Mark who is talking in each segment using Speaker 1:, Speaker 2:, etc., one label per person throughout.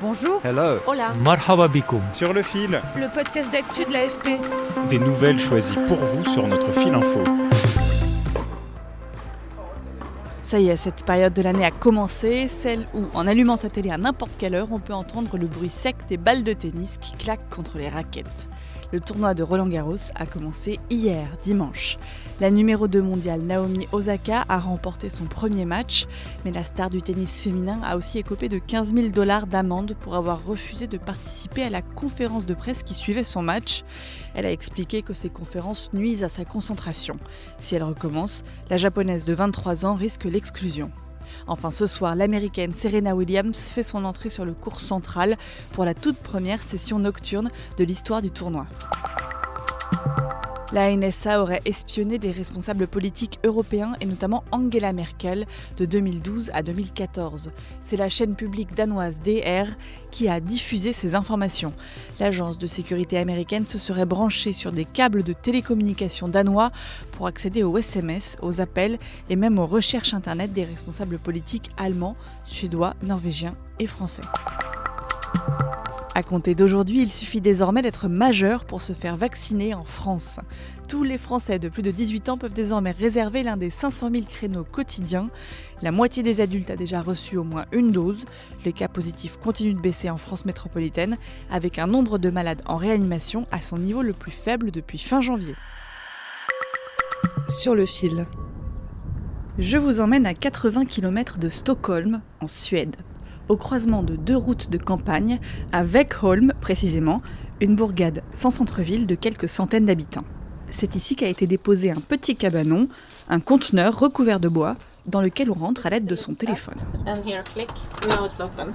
Speaker 1: Bonjour.
Speaker 2: Hello.
Speaker 1: Hola.
Speaker 3: Marhaba bikoum.
Speaker 4: Sur le fil,
Speaker 1: Le podcast d'actu de l'AFP.
Speaker 4: des nouvelles choisies pour vous sur notre fil info.
Speaker 5: Ça y est, cette période de l'année a commencé, celle où, en allumant sa télé à n'importe quelle heure, on peut entendre le bruit sec des balles de tennis qui claquent contre les raquettes. Le tournoi de Roland Garros a commencé hier, dimanche. La numéro 2 mondiale Naomi Osaka a remporté son premier match, mais la star du tennis féminin a aussi écopé de 15 000 dollars d'amende pour avoir refusé de participer à la conférence de presse qui suivait son match. Elle a expliqué que ces conférences nuisent à sa concentration. Si elle recommence, la japonaise de 23 ans risque l'exclusion. Enfin, ce soir, l'américaine Serena Williams fait son entrée sur le cours central pour la toute première session nocturne de l'histoire du tournoi. La NSA aurait espionné des responsables politiques européens et notamment Angela Merkel de 2012 à 2014. C'est la chaîne publique danoise DR qui a diffusé ces informations. L'agence de sécurité américaine se serait branchée sur des câbles de télécommunications danois pour accéder aux SMS, aux appels et même aux recherches Internet des responsables politiques allemands, suédois, norvégiens et français. À compter d'aujourd'hui, il suffit désormais d'être majeur pour se faire vacciner en France. Tous les Français de plus de 18 ans peuvent désormais réserver l'un des 500 000 créneaux quotidiens. La moitié des adultes a déjà reçu au moins une dose. Les cas positifs continuent de baisser en France métropolitaine, avec un nombre de malades en réanimation à son niveau le plus faible depuis fin janvier.
Speaker 1: Sur le fil.
Speaker 5: Je vous emmène à 80 km de Stockholm, en Suède, au croisement de deux routes de campagne, à Veckholm précisément, une bourgade sans centre-ville de quelques centaines d'habitants. C'est ici qu'a été déposé un petit cabanon, un conteneur recouvert de bois, dans lequel on rentre à l'aide de son téléphone.
Speaker 6: And here, click. Now it's open.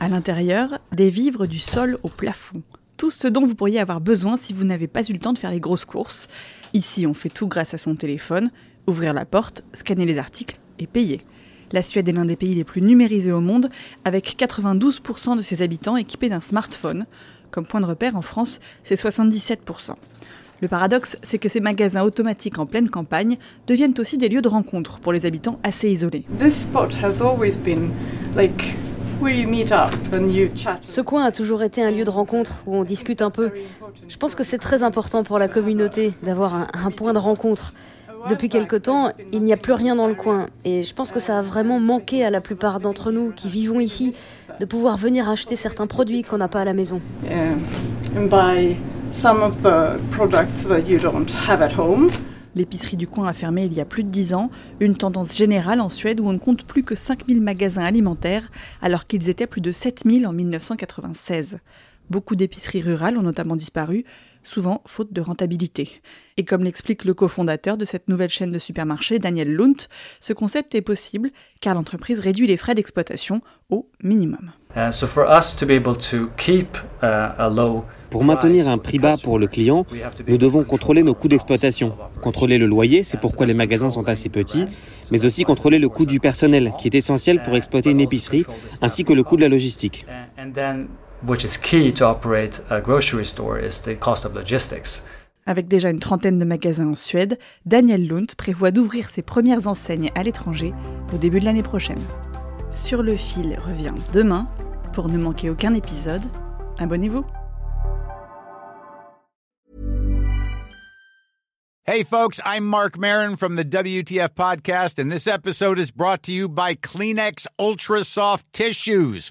Speaker 5: À l'intérieur, des vivres du sol au plafond. Tout ce dont vous pourriez avoir besoin si vous n'avez pas eu le temps de faire les grosses courses. Ici, on fait tout grâce à son téléphone. Ouvrir la porte, scanner les articles et payer. La Suède est l'un des pays les plus numérisés au monde, avec 92% de ses habitants équipés d'un smartphone. Comme point de repère, en France, c'est 77%. Le paradoxe, c'est que ces magasins automatiques en pleine campagne deviennent aussi des lieux de rencontre pour les habitants assez isolés.
Speaker 7: This spot has always been like where you meet up and you chat.
Speaker 8: Ce coin a toujours été un lieu de rencontre où on discute un peu. Je pense que c'est très important pour la communauté d'avoir un, un point de rencontre. Depuis quelque temps, il n'y a plus rien dans le coin et je pense que ça a vraiment manqué à la plupart d'entre nous qui vivons ici de pouvoir venir acheter certains produits qu'on n'a pas à la maison.
Speaker 7: Yeah. And buy some of the products that you don't have at home.
Speaker 5: L'épicerie du coin a fermé il y a plus de 10 ans, une tendance générale en Suède où on ne compte plus que 5000 magasins alimentaires alors qu'ils étaient plus de 7000 en 1996. Beaucoup d'épiceries rurales ont notamment disparu, souvent faute de rentabilité. Et comme l'explique le cofondateur de cette nouvelle chaîne de supermarchés, Daniel Lunt, ce concept est possible car l'entreprise réduit les frais d'exploitation au minimum.
Speaker 3: So for us to be able to keep a low
Speaker 9: Pour maintenir un prix bas pour le client, nous devons contrôler nos coûts d'exploitation. Contrôler le loyer, c'est pourquoi les magasins sont assez petits, mais aussi contrôler le coût du personnel, qui est essentiel pour exploiter une épicerie, ainsi que le coût de la logistique.
Speaker 3: Which is key to operate a grocery store is the cost of logistics.
Speaker 5: Avec déjà une trentaine de magasins en Suède, Daniel Lunt prévoit d'ouvrir ses premières enseignes à l'étranger au début de l'année prochaine. Sur le fil revient demain. Pour ne manquer aucun épisode, abonnez-vous.
Speaker 10: Hey, folks, I'm Mark Marin from the WTF Podcast, and this episode is brought to you by Kleenex Ultra Soft Tissues